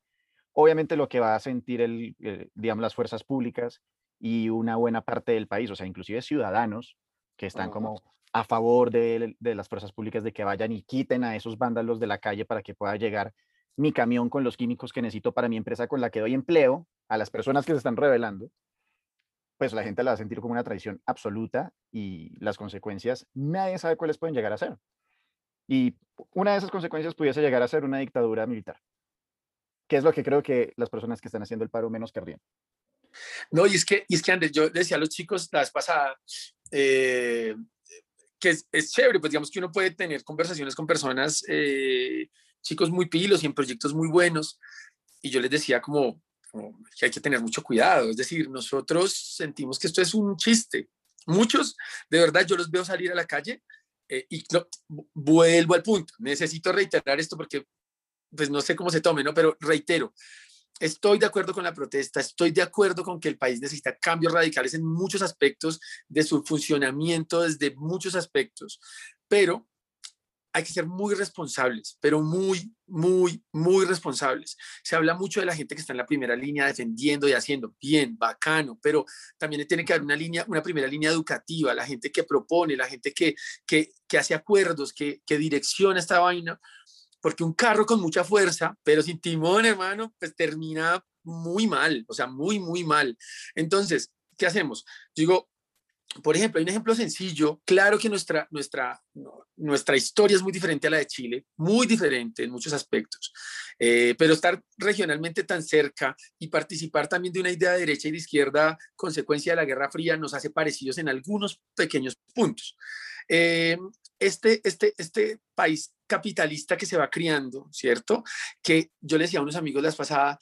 obviamente lo que va a sentir, el, eh, digamos, las fuerzas públicas y una buena parte del país, o sea, inclusive ciudadanos que están como a favor de, de las fuerzas públicas de que vayan y quiten a esos vándalos de la calle para que pueda llegar mi camión con los químicos que necesito para mi empresa con la que doy empleo a las personas que se están revelando, pues la gente la va a sentir como una traición absoluta y las consecuencias nadie sabe cuáles pueden llegar a ser. Y una de esas consecuencias pudiese llegar a ser una dictadura militar, que es lo que creo que las personas que están haciendo el paro menos querrían. No, y es que, y es que Andrés, yo decía a los chicos la vez pasada, eh, que es, es, chévere, pues digamos que uno puede tener conversaciones con personas, eh, chicos muy pilos y en proyectos muy buenos, y yo les decía como, como, que hay que tener mucho cuidado, es decir, nosotros sentimos que esto es un chiste. Muchos, de verdad, yo los veo salir a la calle eh, y no, vuelvo al punto, necesito reiterar esto porque pues no sé cómo se tome, ¿no? Pero reitero, estoy de acuerdo con la protesta, estoy de acuerdo con que el país necesita cambios radicales en muchos aspectos de su funcionamiento, desde muchos aspectos, pero hay que ser muy responsables, pero muy, muy, muy responsables. Se habla mucho de la gente que está en la primera línea defendiendo y haciendo bien, bacano, pero también tiene que haber una línea, una primera línea educativa, la gente que propone, la gente que, que, que hace acuerdos, que, que direcciona esta vaina, porque un carro con mucha fuerza, pero sin timón, hermano, pues termina muy mal, o sea, muy, muy mal. Entonces, ¿qué hacemos? digo, por ejemplo, hay un ejemplo sencillo, claro que nuestra, nuestra, nuestra historia es muy diferente a la de Chile, muy diferente en muchos aspectos, eh, pero estar regionalmente tan cerca y participar también de una idea de derecha y de izquierda, consecuencia de la Guerra Fría, nos hace parecidos en algunos pequeños puntos. Eh, este, este, este país capitalista que se va criando, ¿cierto? Que yo le decía a unos amigos las pasadas,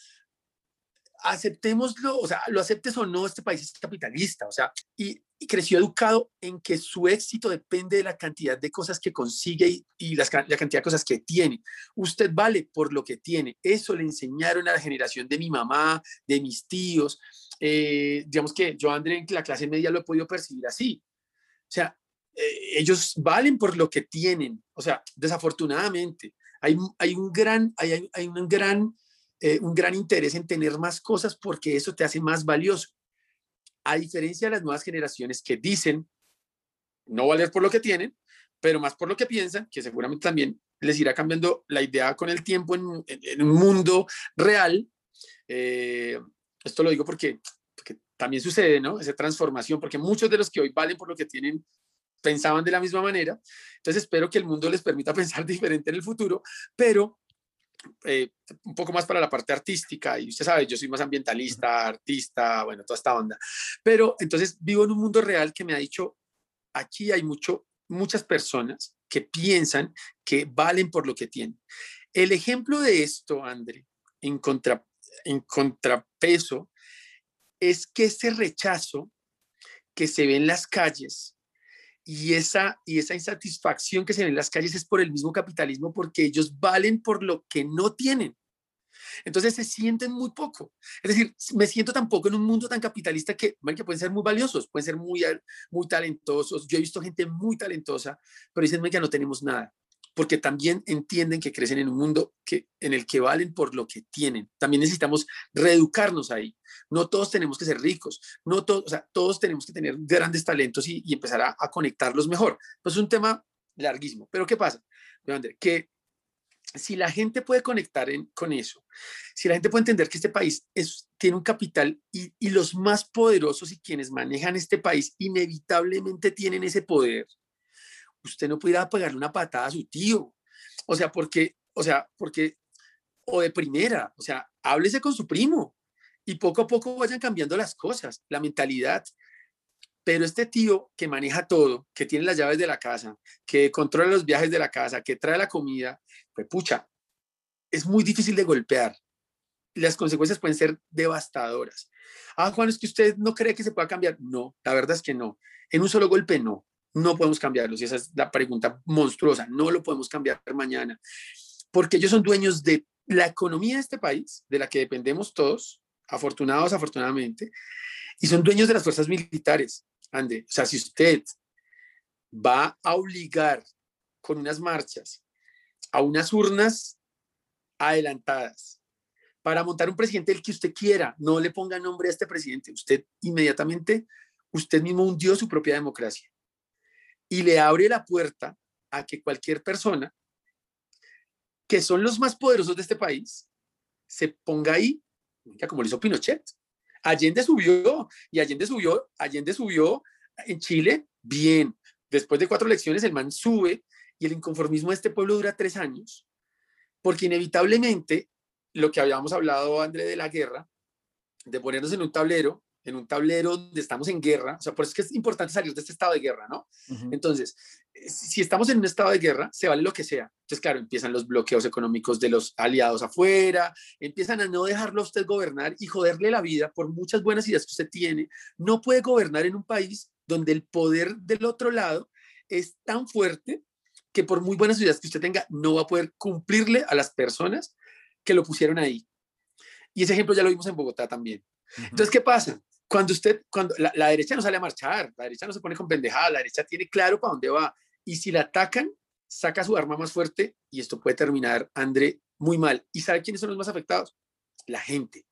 aceptémoslo, o sea, lo aceptes o no, este país es capitalista, o sea, y, creció educado en que su éxito depende de la cantidad de cosas que consigue y, la cantidad de cosas que tiene. Usted vale por lo que tiene. Eso le enseñaron a la generación de mi mamá, de mis tíos. Eh, digamos que yo, André, en la clase media lo he podido percibir así. O sea, eh, ellos valen por lo que tienen. O sea, desafortunadamente, hay, hay un gran, hay, hay un, gran, eh, un gran interés en tener más cosas porque eso te hace más valioso. A diferencia de las nuevas generaciones que dicen no valer por lo que tienen, pero más por lo que piensan, que seguramente también les irá cambiando la idea con el tiempo en, en, un mundo real. Eh, esto lo digo porque, porque también sucede, ¿no? Esa transformación, porque muchos de los que hoy valen por lo que tienen pensaban de la misma manera. Entonces espero que el mundo les permita pensar diferente en el futuro, pero eh, un poco más para la parte artística, y usted sabe, yo soy más ambientalista, artista, bueno, toda esta onda. Pero entonces vivo en un mundo real que me ha dicho, aquí hay mucho, muchas personas que piensan que valen por lo que tienen. El ejemplo de esto, André, en, contra, en contrapeso, es que ese rechazo que se ve en las calles y esa, y esa insatisfacción que se ve en las calles es por el mismo capitalismo, porque ellos valen por lo que no tienen. Entonces se sienten muy poco. Es decir, me siento tampoco en un mundo tan capitalista que, que pueden ser muy valiosos, pueden ser muy, muy talentosos. Yo he visto gente muy talentosa, pero dicen que no tenemos nada porque también entienden que crecen en un mundo que, en el que valen por lo que tienen. También necesitamos reeducarnos ahí. No todos tenemos que ser ricos, no todos, o sea, todos tenemos que tener grandes talentos y, empezar a, conectarlos mejor. Pues es un tema larguísimo. Pero ¿qué pasa? Que si la gente puede conectar con eso, si la gente puede entender que este país tiene un capital y, y los más poderosos y quienes manejan este país inevitablemente tienen ese poder, usted no pudiera pagarle una patada a su tío. O sea, porque, o sea, porque, o de primera, o sea, háblese con su primo y poco a poco vayan cambiando las cosas, la mentalidad. Pero este tío que maneja todo, que tiene las llaves de la casa, que controla los viajes de la casa, que trae la comida, pues pucha, es muy difícil de golpear. Las consecuencias pueden ser devastadoras. Ah, Juan, es que usted no cree que se pueda cambiar. No, la verdad es que no. En un solo golpe no no podemos cambiarlos. Y esa es la pregunta monstruosa. No lo podemos cambiar mañana. Porque ellos son dueños de la economía de este país, de la que dependemos todos, afortunados, afortunadamente, y son dueños de las fuerzas militares. Ande, o sea, si usted va a obligar con unas marchas a unas urnas adelantadas para montar un presidente el que usted quiera, no le ponga nombre a este presidente, usted inmediatamente, usted mismo hundió su propia democracia y le abre la puerta a que cualquier persona que son los más poderosos de este país, se ponga ahí, como lo hizo Pinochet. Allende subió y Allende subió, Allende subió en Chile bien. Después de cuatro elecciones, el man sube y el inconformismo de este pueblo dura tres años, porque inevitablemente lo que habíamos hablado, André, de la guerra, de ponernos en un tablero, en un tablero donde estamos en guerra, o sea, por eso es que es importante salir de este estado de guerra, ¿no? Entonces, eh, si estamos en un estado de guerra, se vale lo que sea. Entonces, claro, empiezan los bloqueos económicos de los aliados afuera, empiezan a no dejarlo a usted gobernar y joderle la vida por muchas buenas ideas que usted tiene. No puede gobernar en un país donde el poder del otro lado es tan fuerte que por muy buenas ideas que usted tenga, no va a poder cumplirle a las personas que lo pusieron ahí. Y ese ejemplo ya lo vimos en Bogotá también. Entonces, ¿qué pasa? Cuando usted, cuando la, derecha no sale a marchar, la derecha no se pone con pendejada, la derecha tiene claro para dónde va. Y si la atacan, saca su arma más fuerte y esto puede terminar, André, muy mal. ¿Y sabe quiénes son los más afectados? La gente.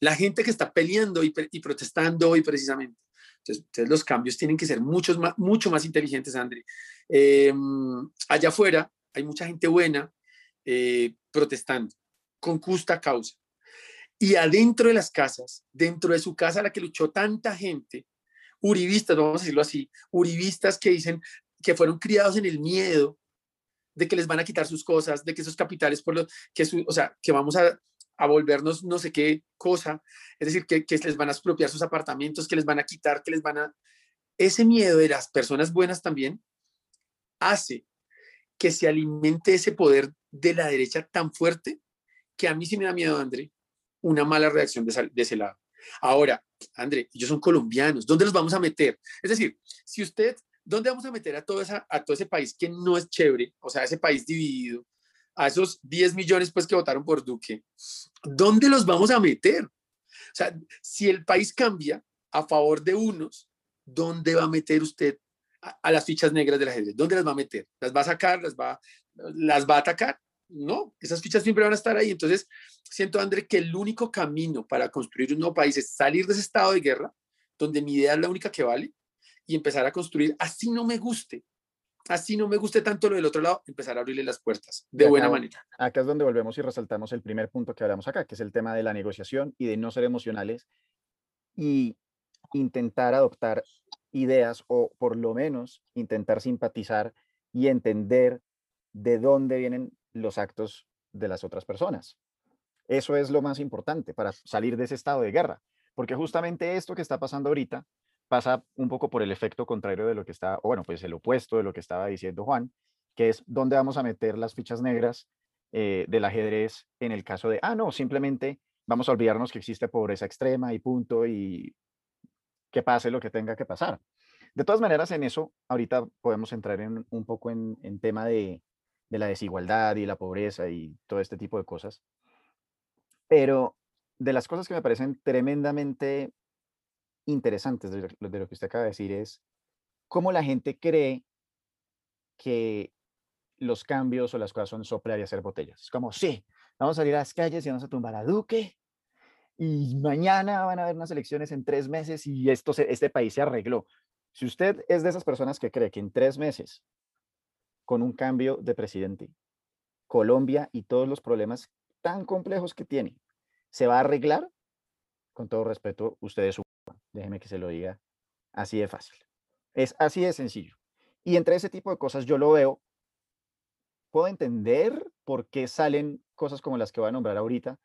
La gente que está peleando y, protestando hoy precisamente. Entonces, los cambios tienen que ser muchos más, mucho más inteligentes, André. Em, allá afuera hay mucha gente buena eh, protestando con justa causa. Y adentro de las casas, dentro de su casa a la que luchó tanta gente, uribistas, vamos a decirlo así, uribistas que dicen que fueron criados en el miedo de que les van a quitar sus cosas, de que esos capitales, por los, que o sea, que vamos a, a, volvernos no sé qué cosa, es decir, que, que les van a expropiar sus apartamentos, que les van a quitar, que les van a... Ese miedo de las personas buenas también hace que se alimente ese poder de la derecha tan fuerte que a mí sí me da miedo, André, una mala reacción de, ese lado. Ahora, André, ellos son colombianos, ¿dónde los vamos a meter? Es decir, si usted, ¿dónde vamos a meter a todo, a ese país que no es chévere? O sea, ese país dividido, a esos 10 millones pues que votaron por Duque, ¿dónde los vamos a meter? O sea, si el país cambia a favor de unos, ¿dónde va a meter usted a, las fichas negras de la gente? ¿Dónde las va a meter? ¿Las va a sacar? ¿Las va, las va a atacar? No, esas fichas siempre van a estar ahí. Entonces, siento, André, que el único camino para construir un nuevo país es salir de ese estado de guerra, donde mi idea es la única que vale, y empezar a construir, así no me guste, así no me guste tanto lo del otro lado, empezar a abrirle las puertas de buena manera. Acá es donde volvemos y resaltamos el primer punto que hablamos acá, que es el tema de la negociación y de no ser emocionales y intentar adoptar ideas o por lo menos intentar simpatizar y entender de dónde vienen los actos de las otras personas. Eso es lo más importante para salir de ese estado de guerra, porque justamente esto que está pasando ahorita pasa un poco por el efecto contrario de lo que está, o bueno, pues el opuesto de lo que estaba diciendo Juan, que es dónde vamos a meter las fichas negras eh, del ajedrez en el caso de, ah, no, simplemente vamos a olvidarnos que existe pobreza extrema y punto, y que pase lo que tenga que pasar. De todas maneras, en eso ahorita podemos entrar en, un poco en, en tema de, de la desigualdad y la pobreza y todo este tipo de cosas. Pero de las cosas que me parecen tremendamente interesantes de lo, que usted acaba de decir es cómo la gente cree que los cambios o las cosas son soplar y hacer botellas. Es como, sí, vamos a salir a las calles y vamos a tumbar a Duque y mañana van a haber unas elecciones en tres meses y esto este país se arregló. Si usted es de esas personas que cree que en tres meses con un cambio de presidente. Colombia y todos los problemas tan complejos que tiene, ¿se va a arreglar? Con todo respeto, ustedes, déjeme que se lo diga así de fácil. Es así de sencillo. Y entre ese tipo de cosas yo lo veo, puedo entender por qué salen cosas como las que voy a nombrar ahorita,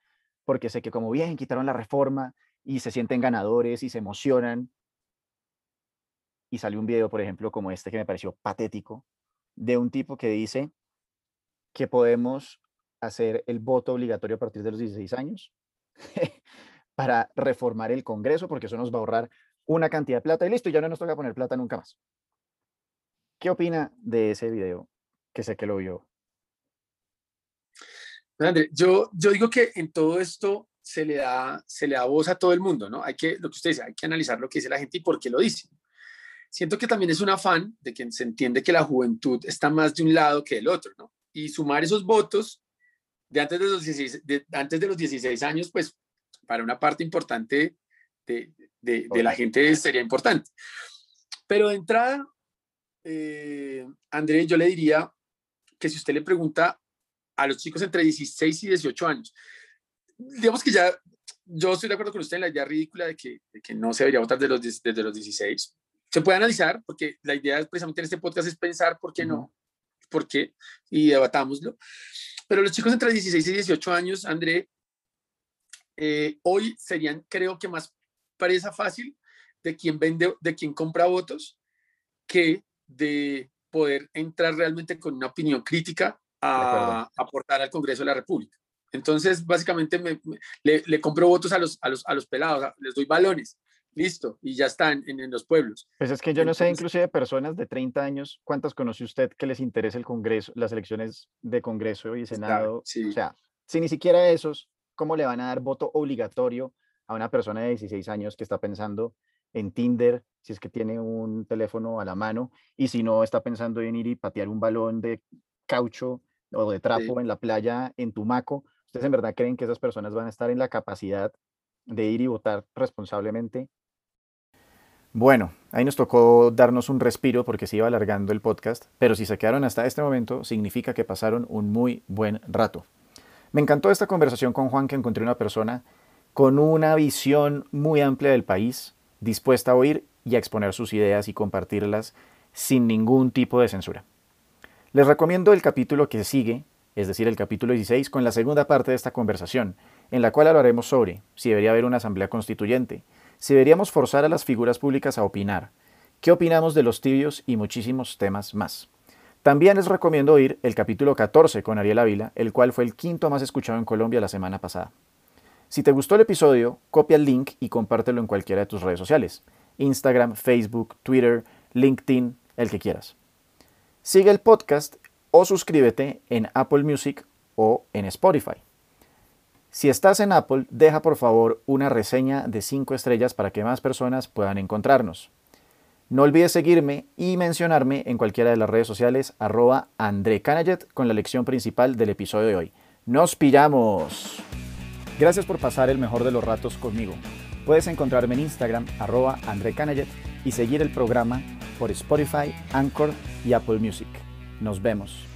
porque sé que como bien quitaron la reforma y se sienten ganadores y se emocionan. Y salió un video, por ejemplo, como este que me pareció patético, de un tipo que dice que podemos hacer el voto obligatorio a partir de los 16 años para reformar el Congreso, porque eso nos va a ahorrar una cantidad de plata y listo, ya no nos toca poner plata nunca más. ¿Qué opina de ese video? Que sé que lo vio. André, yo, yo digo que en todo esto se le, da, se le da voz a todo el mundo, ¿no? Hay que, lo que usted hay que analizar lo que dice la gente y por qué lo dice siento que también es un afán de que se entiende que la juventud está más de un lado que del otro, ¿no? Y sumar esos votos de antes de los 16, antes de los 16 años, pues para una parte importante de, de, la gente sería importante. Pero de entrada, eh, André, yo le diría que si usted le pregunta a los chicos entre 16 y 18 años. Digamos que ya, yo estoy de acuerdo con usted en la idea ridícula de que, de que no se debería votar desde los, desde los 16. Se puede analizar, porque la idea precisamente en este podcast es pensar por qué no, por qué, y debatámoslo. Pero los chicos entre 16 y 18 años, André, eh, hoy serían, creo que más presa fácil de quien vende, de quien compra votos, que de poder entrar realmente con una opinión crítica a aportar al Congreso de la República. Entonces, básicamente, me, le, compro votos a los, a los, a los pelados, les doy balones, listo, y ya están en, en, los pueblos. Pues es que yo no sé, inclusive personas de 30 años, ¿cuántas conoce usted que les interesa el Congreso, las elecciones de Congreso y Senado? O sea, si ni siquiera esos, ¿cómo le van a dar voto obligatorio a una persona de 16 años que está pensando en Tinder, si es que tiene un teléfono a la mano, y si no está pensando en ir y patear un balón de caucho o de trapo en la playa en Tumaco, ¿ustedes en verdad creen que esas personas van a estar en la capacidad de ir y votar responsablemente? Bueno, ahí nos tocó darnos un respiro porque se iba alargando el podcast, pero si se quedaron hasta este momento significa que pasaron un muy buen rato. Me encantó esta conversación con Juan que encontré una persona con una visión muy amplia del país, dispuesta a oír y a exponer sus ideas y compartirlas sin ningún tipo de censura. Les recomiendo el capítulo que sigue, es decir, el capítulo 16, con la segunda parte de esta conversación, en la cual hablaremos sobre si debería haber una asamblea constituyente, si deberíamos forzar a las figuras públicas a opinar, qué opinamos de los tibios y muchísimos temas más. También les recomiendo oír el capítulo 14 con Ariel Ávila, el cual fue el quinto más escuchado en Colombia la semana pasada. Si te gustó el episodio, copia el link y compártelo en cualquiera de tus redes sociales. Instagram, Facebook, Twitter, LinkedIn, el que quieras. Sigue el podcast o suscríbete en Apple Music o en Spotify. Si estás en Apple, deja por favor una reseña de 5 estrellas para que más personas puedan encontrarnos. No olvides seguirme y mencionarme en cualquiera de las redes sociales arroba André con la lección principal del episodio de hoy. ¡Nos pillamos! Gracias por pasar el mejor de los ratos conmigo. Puedes encontrarme en Instagram, arroba André y seguir el programa por Spotify, Anchor y Apple Music. Nos vemos.